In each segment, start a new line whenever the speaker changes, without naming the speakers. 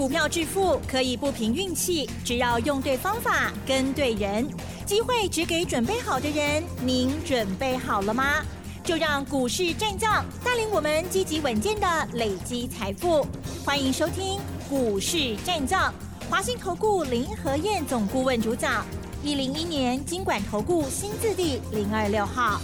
股票致富可以不凭运气，只要用对方法、跟对人，机会只给准备好的人。您准备好了吗？就让股市战将带领我们积极稳健的累积财富。欢迎收听股市战将，华信投顾林和燕总顾问主讲，一零一年经管投顾新字第零二六号。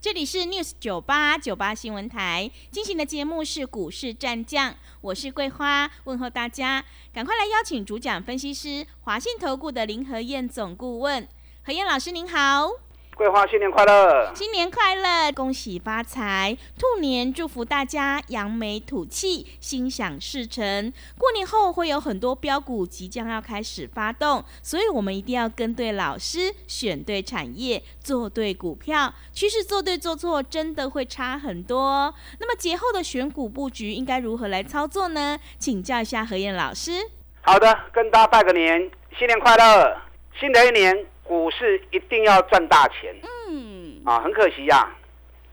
这里是 News 九八九八新闻台进行的节目是股市战将，我是桂花，问候大家，赶快来邀请主讲分析师华信投顾的林和燕总顾问，何燕老师您好。
桂花新年快乐！
新年快乐，恭喜发财！兔年祝福大家扬眉吐气，心想事成。过年后会有很多标股即将要开始发动，所以我们一定要跟对老师，选对产业，做对股票。趋势做对做错，真的会差很多。那么节后的选股布局应该如何来操作呢？请教一下何燕老师。
好的，跟大家拜个年，新年快乐！新的一年。股市一定要赚大钱。嗯，啊，很可惜呀，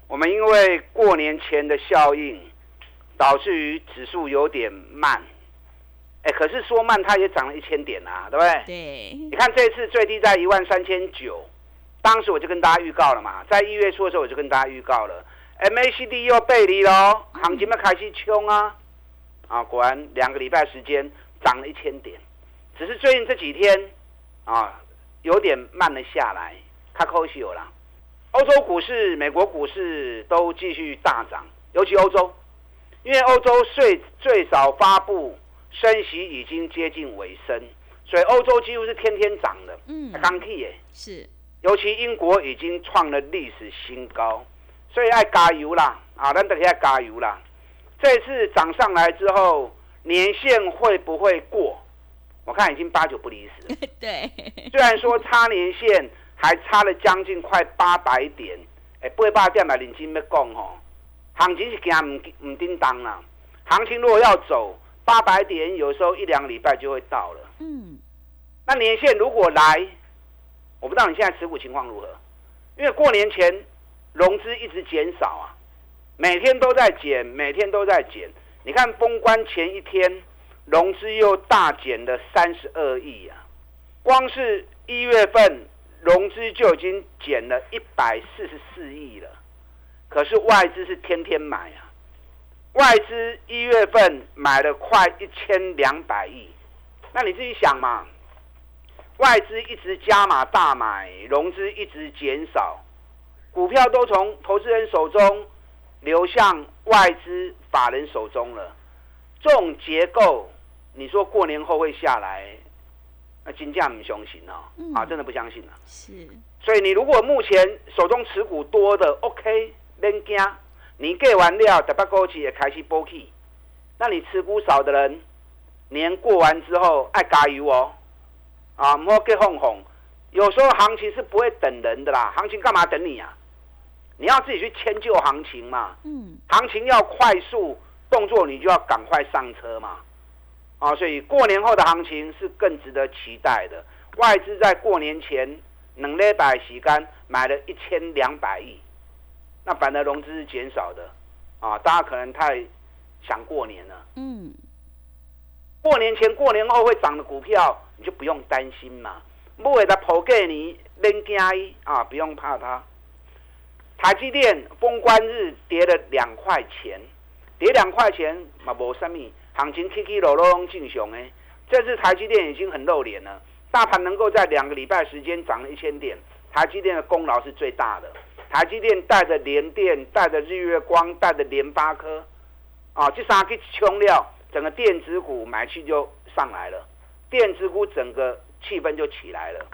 我们因为过年前的效应，导致于指数有点慢。哎，可是说慢，它也涨了一千点啊，对不对？
对。
你看这次最低在一万三千九，当时我就跟大家预告了嘛，在一月初的时候我就跟大家预告了，MACD 又背离喽，行情要开始冲啊！啊，果然两个礼拜时间涨了一千点，只是最近这几天啊。有点慢了下来，卡可惜有了。欧洲股市、美国股市都继续大涨，尤其欧洲，因为欧洲最最早发布升息已经接近尾声，所以欧洲几乎是天天涨的。嗯，刚气耶，
是。
尤其英国已经创了历史新高，所以爱加油啦！啊，咱等下加油啦！这次涨上来之后，年限会不会过？我看已经八九不离十。
对，
虽然说差年限还差了将近快八百点，哎，八百点嘛，认真要讲吼，行情是惊唔唔叮当啦。行情如果要走八百点，有时候一两个礼拜就会到了。嗯，那年限如果来，我不知道你现在持股情况如何，因为过年前融资一直减少啊，每天都在减，每天都在减。你看封关前一天。融资又大减了三十二亿啊！光是一月份融资就已经减了一百四十四亿了。可是外资是天天买啊！外资一月份买了快一千两百亿。那你自己想嘛？外资一直加码大买，融资一直减少，股票都从投资人手中流向外资法人手中了。这种结构。你说过年后会下来，那金价不相信哦，啊，真的不相信了。
是，
所以你如果目前手中持股多的，OK，免惊，你给完料，等把过去也开始波起。那你持股少的人，年过完之后爱加油哦，啊，莫给哄哄。有时候行情是不会等人的啦，行情干嘛等你啊？你要自己去迁就行情嘛。嗯。行情要快速动作，你就要赶快上车嘛。啊，所以过年后的行情是更值得期待的。外资在过年前能勒百洗干买了一千两百亿，那反而融资是减少的。啊，大家可能太想过年了。嗯，过年前、过年后会涨的股票，你就不用担心嘛。不会的，破给你扔加一啊，不用怕它。台积电封关日跌了两块钱，跌两块钱嘛，无什么。行情起起落落拢正常诶，这次台积电已经很露脸了。大盘能够在两个礼拜时间涨了一千点，台积电的功劳是最大的。台积电带着联电、带着日月光、带着联发科，啊，这三个冲料，整个电子股买气就上来了，电子股整个气氛就起来了。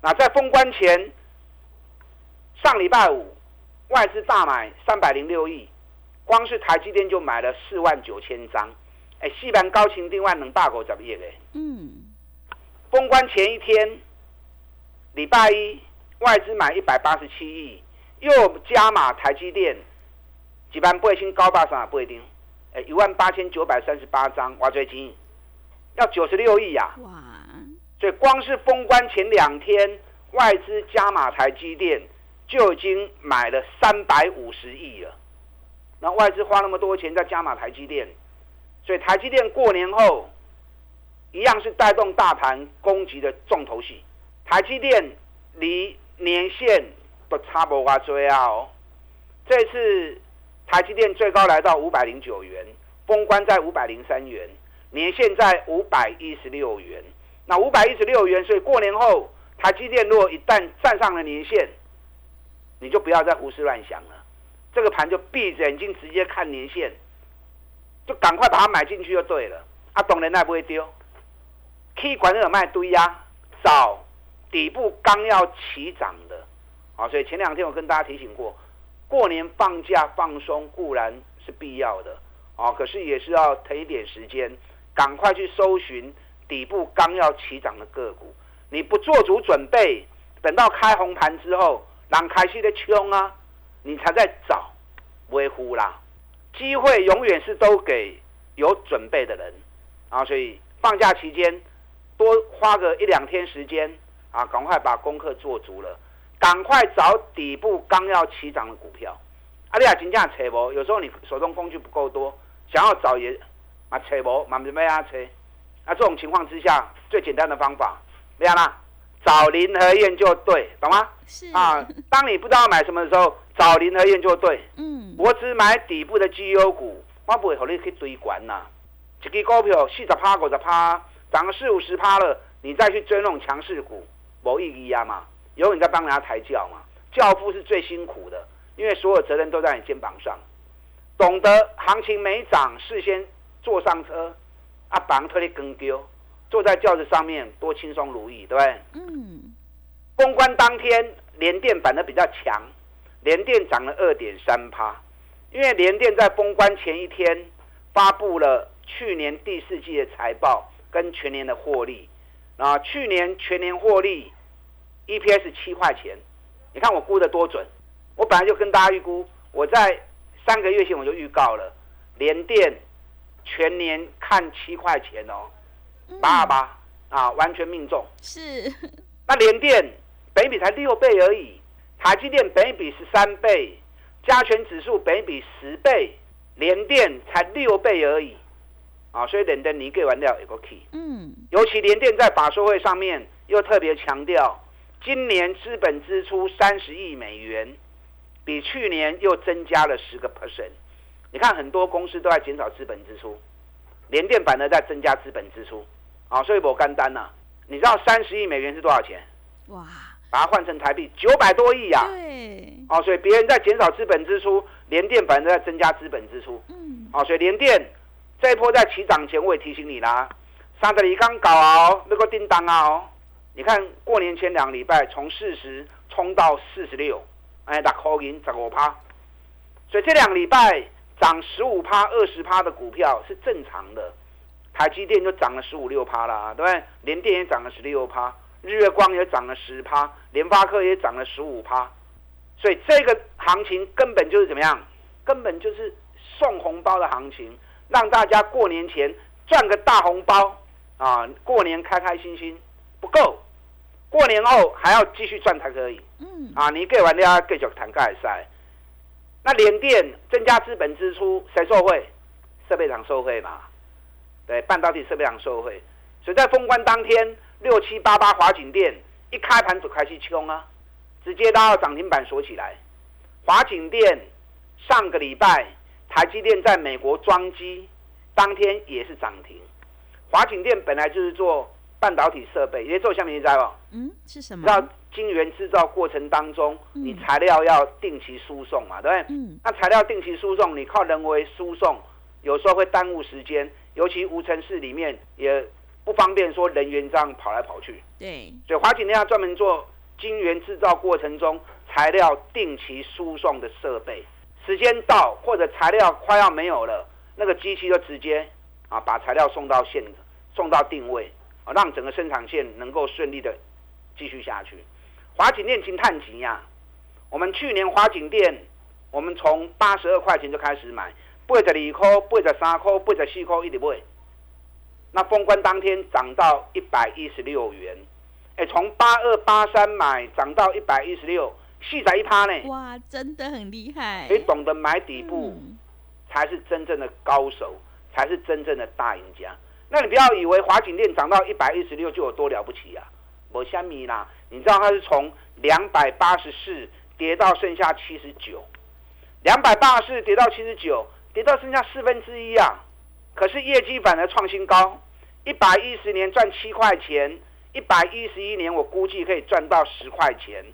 那在封关前，上礼拜五外资大买三百零六亿，光是台积电就买了四万九千张。哎，四万高清另外两百五十亿诶。嗯。封关前一天，礼拜一外资买一百八十七亿，又加码台积电，几万八千高八三不一定。哎，一万八千九百三十八张，挖最金，要九十六亿呀。哇！所以光是封关前两天，外资加码台积电就已经买了三百五十亿了。那外资花那么多钱在加码台积电。所以台积电过年后一样是带动大盘攻击的重头戏。台积电离年线都差不多追啊！哦，这次台积电最高来到五百零九元，封关在五百零三元，年线在五百一十六元。那五百一十六元，所以过年后台积电如果一旦站上了年线，你就不要再胡思乱想了。这个盘就闭着眼睛直接看年线，就赶快把它买进去就对了。啊，懂人那不会丢，K 管有卖堆呀，找底部刚要起涨的，啊，所以前两天我跟大家提醒过，过年放假放松固然是必要的，啊，可是也是要腾一点时间，赶快去搜寻底部刚要起涨的个股。你不做足准备，等到开红盘之后，让开心的冲啊！你才在找微乎啦，机会永远是都给有准备的人啊！所以放假期间多花个一两天时间啊，赶快把功课做足了，赶快找底部刚要起涨的股票。阿丽亚金价扯不？有时候你手中工具不够多，想要找也啊扯不，满什么呀扯？那这种情况之下，最简单的方法，怎样啦？找林和燕就对，懂吗？
是
啊，当你不知道买什么的时候，找林和燕就对。
嗯，
我只买底部的绩优股，我不会和你去堆管呐。一支股票四十趴、五十趴，涨个四五十趴了，你再去追那种强势股，没意义啊嘛。有你在帮人家抬轿嘛，教父是最辛苦的，因为所有责任都在你肩膀上。懂得行情没涨，事先坐上车，啊，绑特别跟丢。坐在轿子上面多轻松如意，对不对？
嗯。
封关当天，联电反的比较强，联电涨了二点三趴，因为联电在封关前一天发布了去年第四季的财报跟全年的获利，啊，去年全年获利 EPS 七块钱，你看我估的多准，我本来就跟大家预估，我在三个月前我就预告了，联电全年看七块钱哦。八二八啊，完全命中。
是，
那联电北比才六倍而已，台积电北比十三倍，加权指数北比十倍，联电才六倍而已啊！所以联电你给完掉一个 key。
嗯，
尤其联电在法说会上面又特别强调，今年资本支出三十亿美元，比去年又增加了十个 percent。你看很多公司都在减少资本支出，联电反而在增加资本支出。啊，所以我干单呐，你知道三十亿美元是多少钱？
哇！
把它换成台币九百多亿呀。
对。
哦，所以别人在减少资本支出，联电反而在增加资本支出。嗯。哦，所以联电这一波在起涨前，我也提醒你啦，三德里刚搞哦，那个叮当啊哦，你看过年前两个礼拜从四十冲到四十六，哎，打扣银十五趴，所以这两个礼拜涨十五趴、二十趴的股票是正常的。台积电就涨了十五六趴啦，对不对？联电也涨了十六趴，日月光也涨了十趴，联发科也涨了十五趴，所以这个行情根本就是怎么样？根本就是送红包的行情，让大家过年前赚个大红包啊！过年开开心心不够，过年后还要继续赚才可以。嗯，啊，你给完了继续谈盖赛。那联电增加资本支出，谁受惠？设备厂受惠嘛？对，半导体设备厂受惠，所以在封关当天，六七八八华景店一开盘就开始冲啊，直接拉到涨停板锁起来。华景店上个礼拜台积电在美国装机，当天也是涨停。华景店本来就是做半导体设备，也做下面你知道
嗯，是什么？
知道晶圆制造过程当中，你材料要定期输送嘛，对不对？嗯。那材料定期输送，你靠人为输送，有时候会耽误时间。尤其无尘室里面也不方便说人员这样跑来跑去。
对，
所以华景那要专门做晶圆制造过程中材料定期输送的设备，时间到或者材料快要没有了，那个机器就直接啊把材料送到线，送到定位啊，让整个生产线能够顺利的继续下去。华景电金探极呀，我们去年华景电我们从八十二块钱就开始买。八十二块、八十三块、八十四块一直买，那封关当天涨到一百一十六元，哎，从八二八三买涨到一百一十六，细仔一趴呢。
哇，真的很厉害！
你懂得买底部，才是真正的高手，才是真正的大赢家。那你不要以为华景店涨到一百一十六就有多了不起啊！我虾米啦，你知道它是从两百八十四跌到剩下七十九，两百八十四跌到七十九，跌到剩下四分之一啊！可是业绩反而创新高，一百一十年赚七块钱，一百一十一年我估计可以赚到十块钱，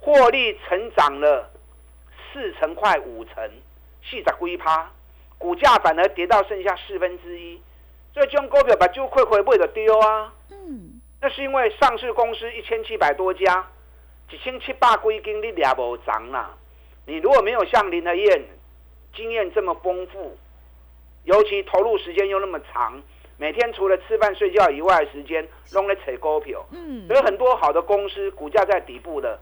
获利成长了四成快五成，细仔龟趴，股价反而跌到剩下四分之一。所以这种股票把就亏亏不的丢啊！嗯，那是因为上市公司一千七百多家，一千七百归经你俩无涨啦。你如果没有像林德燕经验这么丰富，尤其投入时间又那么长，每天除了吃饭睡觉以外的时间，弄来扯股票，嗯，所以很多好的公司股价在底部的，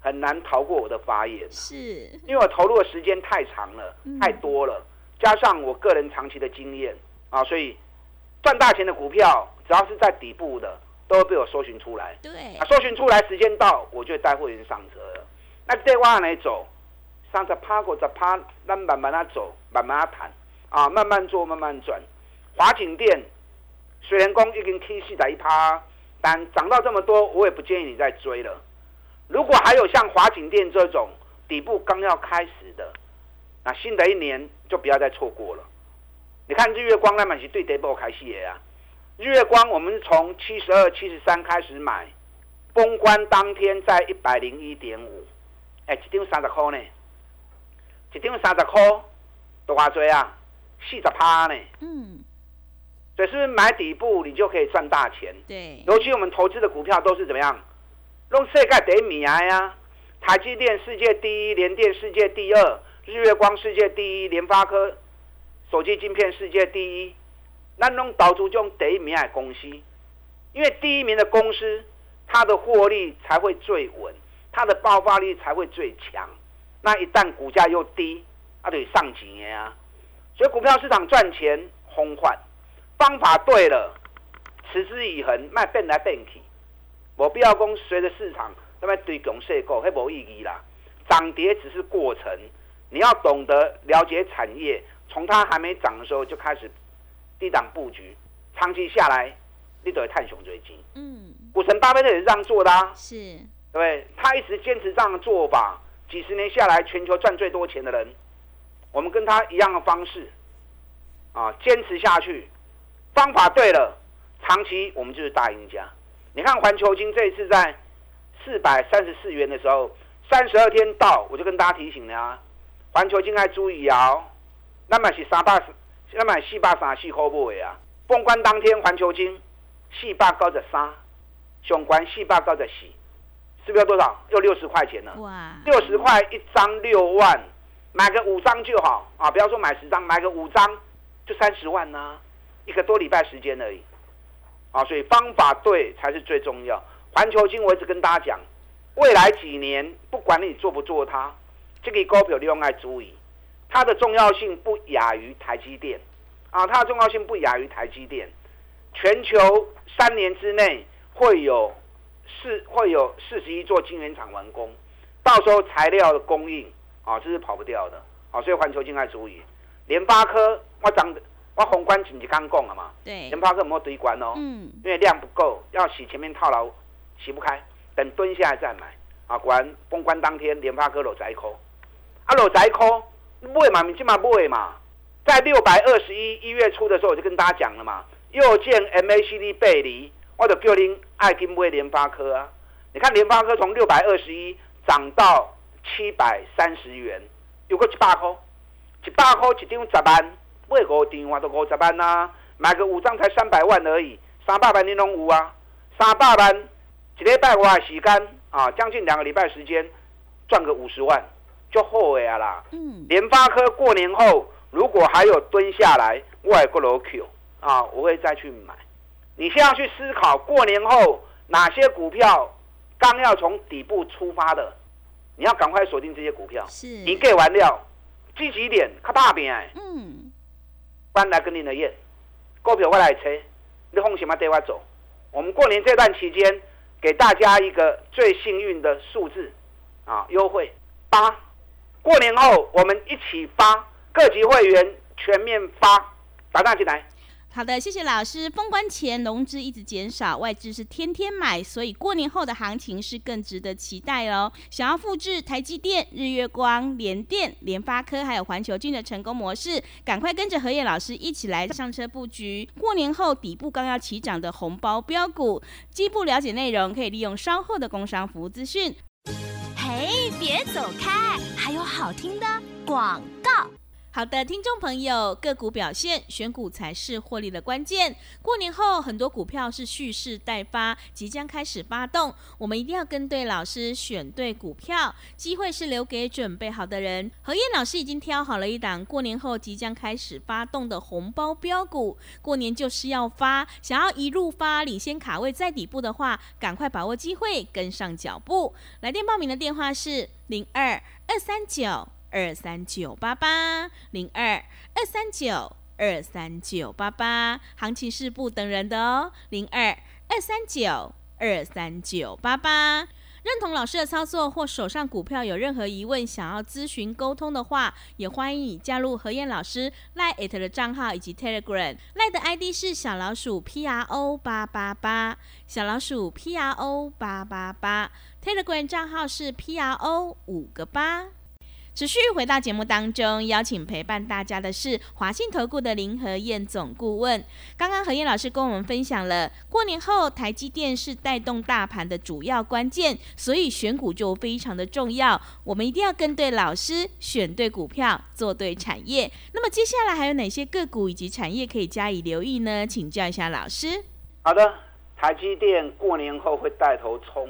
很难逃过我的法眼。
是，
因为我投入的时间太长了，太多了，加上我个人长期的经验啊，所以。赚大钱的股票，只要是在底部的，都会被我搜寻出来。
对，
搜寻出来，时间到，我就带会员上车了。那再往哪走？上着趴过着趴，那慢慢的走，慢慢谈啊，慢慢做，慢慢赚。华景店、水莲宫已经 K 四在一趴，但涨到这么多，我也不建议你再追了。如果还有像华景店这种底部刚要开始的，那新的一年就不要再错过了。你看日月光那买是对跌波开始的啊！日月光我们从七十二、七十三开始买，封关当天在一百零一点五，哎，一张三十块呢，一张三十块多少追啊？四十趴呢？嗯，所以是不是买底部你就可以赚大钱？
对，
尤其我们投资的股票都是怎么样？用世界第一名呀！台积电世界第一，联电世界第二，日月光世界第一，联发科。手机晶片世界第一，那弄导出这种第一名的公司，因为第一名的公司，它的获利才会最稳，它的爆发力才会最强。那一旦股价又低，它得上几年啊。所以股票市场赚钱轰换，方法对了，持之以恒，卖变来变去，我必要讲随着市场那么对拱势股，那无意义啦。涨跌只是过程，你要懂得了解产业。从它还没涨的时候就开始低档布局，长期下来你都会探熊追金。嗯，股神巴菲特也是这样做的啊。
是，
对不对？他一直坚持这样的做法，几十年下来，全球赚最多钱的人，我们跟他一样的方式啊，坚持下去，方法对了，长期我们就是大赢家。你看环球金这一次在四百三十四元的时候，三十二天到，我就跟大家提醒了啊，环球金还注意啊。那么是三百，那么四百三四块买啊！封关当天，环球金四百九十三，上关四百九十四，是不是要多少？又六十块钱了。哇！六十块一张，六万，买个五张就好啊！不要说买十张，买个五张就三十万呢，一个多礼拜时间而已。啊，所以方法对才是最重要。环球金我一直跟大家讲，未来几年不管你做不做它，这个股票你用爱注意。它的重要性不亚于台积电，啊，它的重要性不亚于台积电。全球三年之内会有四会有四十一座晶圆厂完工，到时候材料的供应啊，这是跑不掉的，啊，所以环球金还注意。联发科我涨我宏观紧急刚供了嘛，
对，
联发科没有堆关哦，嗯，因为量不够，要洗前面套牢洗不开，等蹲下来再买，啊，果然封关当天联发科落窄口，啊落窄口。买嘛，你起码买嘛，在六百二十一一月初的时候，我就跟大家讲了嘛，又见 MACD 背离，我就叫您爱金买联发科啊。你看联发科从六百二十一涨到七百三十元，有个一百块，一百块一张十万，买五张我都五十万啊，买个五张才三百万而已，三百万你拢有啊，三百万一礼拜我时间啊，将近两个礼拜时间赚个五十万。就后悔啊啦！嗯，联发科过年后如果还有蹲下来，外国楼 Q 啊，我会再去买。你先要去思考过年后哪些股票刚要从底部出发的，你要赶快锁定这些股票。
是，
你给完料，积极点，看大饼哎。嗯，搬来跟你的验，股票我来车，你放心嘛，带我走。我们过年这段期间，给大家一个最幸运的数字啊，优惠八。过年后，我们一起发各级会员全面发，打上进来。
好的，谢谢老师。封关前融资一直减少，外资是天天买，所以过年后的行情是更值得期待哦。想要复制台积电、日月光、联电、联发科还有环球金的成功模式，赶快跟着何燕老师一起来上车布局。过年后底部刚要起涨的红包标股，进一步了解内容可以利用稍后的工商服务资讯。
嘿，别走开，还有好听的广告。
好的，听众朋友，个股表现，选股才是获利的关键。过年后，很多股票是蓄势待发，即将开始发动，我们一定要跟对老师，选对股票，机会是留给准备好的人。何燕老师已经挑好了一档过年后即将开始发动的红包标股，过年就是要发，想要一路发，领先卡位在底部的话，赶快把握机会，跟上脚步。来电报名的电话是零二二三九。二三九八八零二二三九二三九八八，行情是不等人的哦。零二二三九二三九八八，认同老师的操作或手上股票有任何疑问，想要咨询沟通的话，也欢迎你加入何燕老师赖艾特的账号以及 Telegram 赖的 ID 是小老鼠 P R O 八八八，小老鼠 P R O 八八八，Telegram 账号是 P R O 五个八。持续回到节目当中，邀请陪伴大家的是华信投顾的林和燕总顾问。刚刚何燕老师跟我们分享了，过年后台积电是带动大盘的主要关键，所以选股就非常的重要。我们一定要跟对老师，选对股票，做对产业。那么接下来还有哪些个股以及产业可以加以留意呢？请教一下老师。
好的，台积电过年后会带头冲，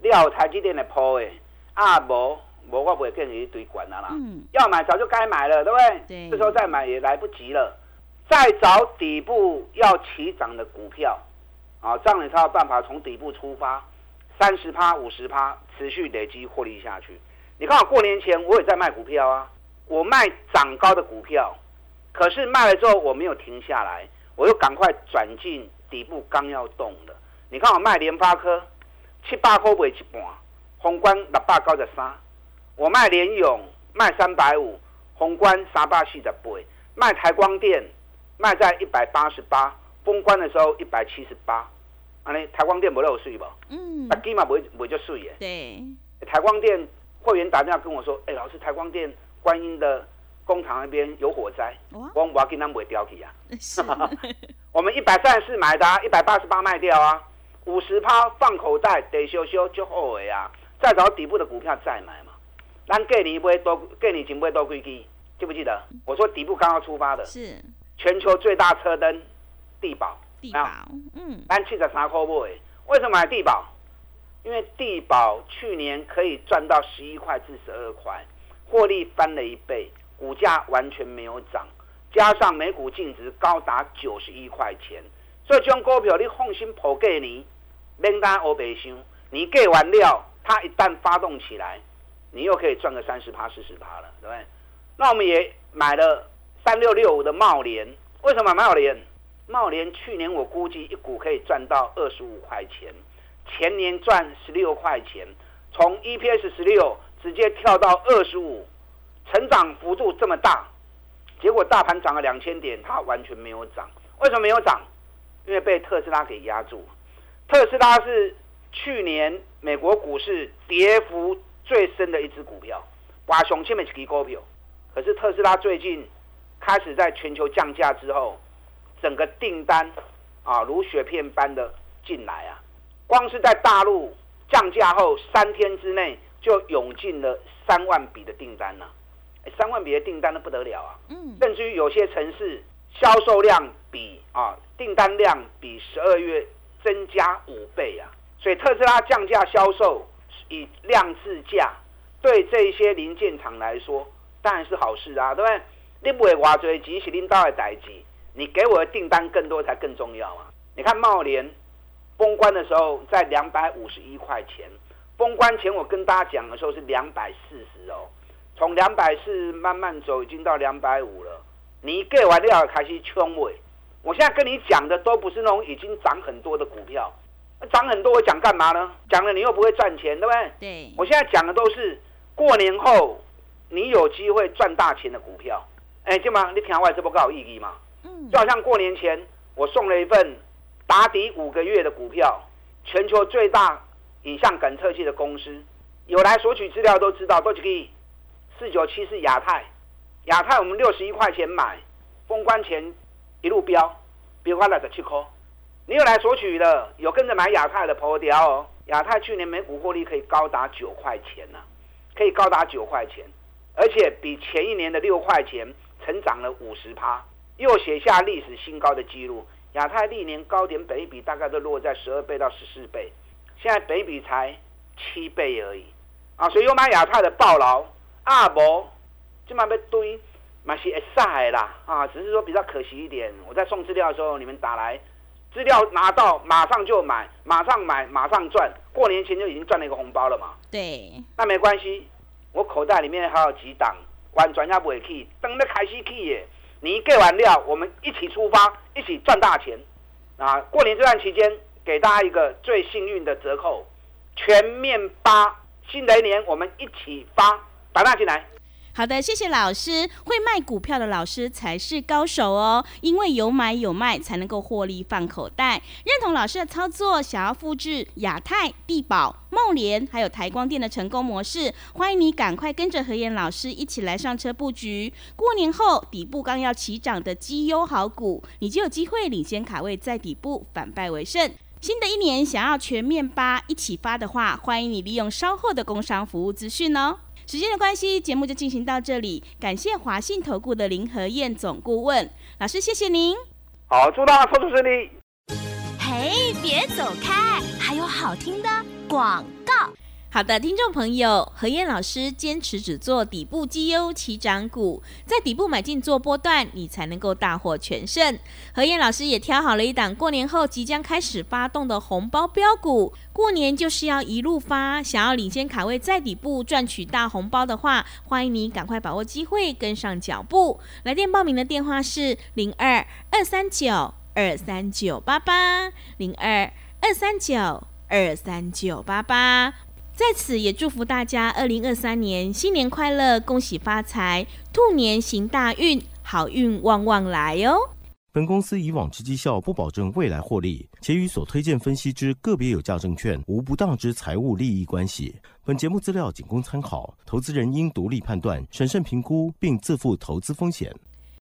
料台积电的铺诶，阿伯。我我不会跟你一堆管的啦，要买早就该买了，对不对？
对，
这时候再买也来不及了。再找底部要起涨的股票，啊，这样你才有办法从底部出发，三十趴、五十趴，持续累积获利下去。你看，我过年前我也在卖股票啊，我卖涨高的股票，可是卖了之后我没有停下来，我又赶快转进底部刚要动的。你看我卖联发科七八块卖一半，宏观六百九十三。我卖联勇卖三百五，宏观三百四十倍，卖台光电卖在一百八十八，封关的时候一百七十八，安尼台光电不漏税不？嗯，啊，起码不会不会就税耶。
对，
台光电会员打电话跟我说，哎，老师，台光电观音的工厂那边有火灾，我我要跟他们掉去啊。我们一百三十四买的，一百八十八卖掉啊，五十趴放口袋，得修修就后悔啊，再找底部的股票再买嘛。咱过年买多，过年前买多几支，记不记得？我说底部刚刚出发的，
是
全球最大车灯，地保，
地保，嗯，
咱七十三块买，为什么买地保？因为地保去年可以赚到十一块至十二块，获利翻了一倍，股价完全没有涨，加上每股净值高达九十一块钱，所以这种股票你放心抛给你，免单欧白想，你给完料，它一旦发动起来。你又可以赚个三十趴、四十趴了，对不对？那我们也买了三六六五的茂联，为什么买茂联？茂联去年我估计一股可以赚到二十五块钱，前年赚十六块钱，从 EPS 十六直接跳到二十五，成长幅度这么大，结果大盘涨了两千点，它完全没有涨。为什么没有涨？因为被特斯拉给压住。特斯拉是去年美国股市跌幅。最深的一只股票，哇，雄起面一支股票。可是特斯拉最近开始在全球降价之后，整个订单啊如雪片般的进来啊，光是在大陆降价后三天之内就涌进了三万笔的订单呢，三万笔的订单都不得了啊，嗯，甚至于有些城市销售量比啊订单量比十二月增加五倍啊，所以特斯拉降价销售。以量制价，对这些零件厂来说，当然是好事啊，对不对？你不会挖追，即使领导的代志，你给我的订单更多才更重要啊！你看茂联封关的时候在两百五十一块钱，封关前我跟大家讲的时候是两百四十哦，从两百四慢慢走，已经到两百五了。你给完料开始冲尾，我现在跟你讲的都不是那种已经涨很多的股票。涨很多，我讲干嘛呢？讲了你又不会赚钱，对不对？
对。
我现在讲的都是过年后你有机会赚大钱的股票。哎，对吗？你听我这不够有意义吗？嗯。就好像过年前我送了一份打底五个月的股票，全球最大影像感测器的公司，有来索取资料都知道，都可以。四九七是亚太，亚太我们六十一块钱买，封关前一路飙，飙花了十七块。你有来索取的，有跟着买亚太的破掉哦。亚太去年每股获利可以高达九块钱呢，可以高达九块钱，而且比前一年的六块钱成长了五十趴，又写下历史新高的记录。亚太历年高点北比大概都落在十二倍到十四倍，现在北比才七倍而已啊！所以有买亚太的暴劳。啊，无，今晚被堆，嘛是会晒啦，啊，只是说比较可惜一点。我在送资料的时候，你们打来，资料拿到马上就买，马上买，马上赚。过年前就已经赚了一个红包了嘛。
对。
那没关系，我口袋里面还有几档，完全也不会去，等那开始去耶。你给完料，我们一起出发，一起赚大钱。啊，过年这段期间，给大家一个最幸运的折扣，全面八，新的一年我们一起发。打大进来。
好的，谢谢老师。会卖股票的老师才是高手哦，因为有买有卖才能够获利放口袋。认同老师的操作，想要复制亚太、地保、茂联还有台光电的成功模式，欢迎你赶快跟着何燕老师一起来上车布局。过年后底部刚要起涨的绩优好股，你就有机会领先卡位，在底部反败为胜。新的一年想要全面八一起发的话，欢迎你利用稍后的工商服务资讯哦。时间的关系，节目就进行到这里。感谢华信投顾的林和燕总顾问老师，谢谢您。
好，祝大家操作顺利。
嘿，别走开，还有好听的广告。
好的，听众朋友，何燕老师坚持只做底部绩优起涨股，在底部买进做波段，你才能够大获全胜。何燕老师也挑好了一档过年后即将开始发动的红包标股，过年就是要一路发，想要领先卡位在底部赚取大红包的话，欢迎你赶快把握机会，跟上脚步。来电报名的电话是零二二三九二三九八八零二二三九二三九八八。在此也祝福大家，二零二三年新年快乐，恭喜发财，兔年行大运，好运旺旺来哦。
本公司以往之绩效不保证未来获利，且与所推荐分析之个别有价证券无不当之财务利益关系。本节目资料仅供参考，投资人应独立判断、审慎评估，并自负投资风险。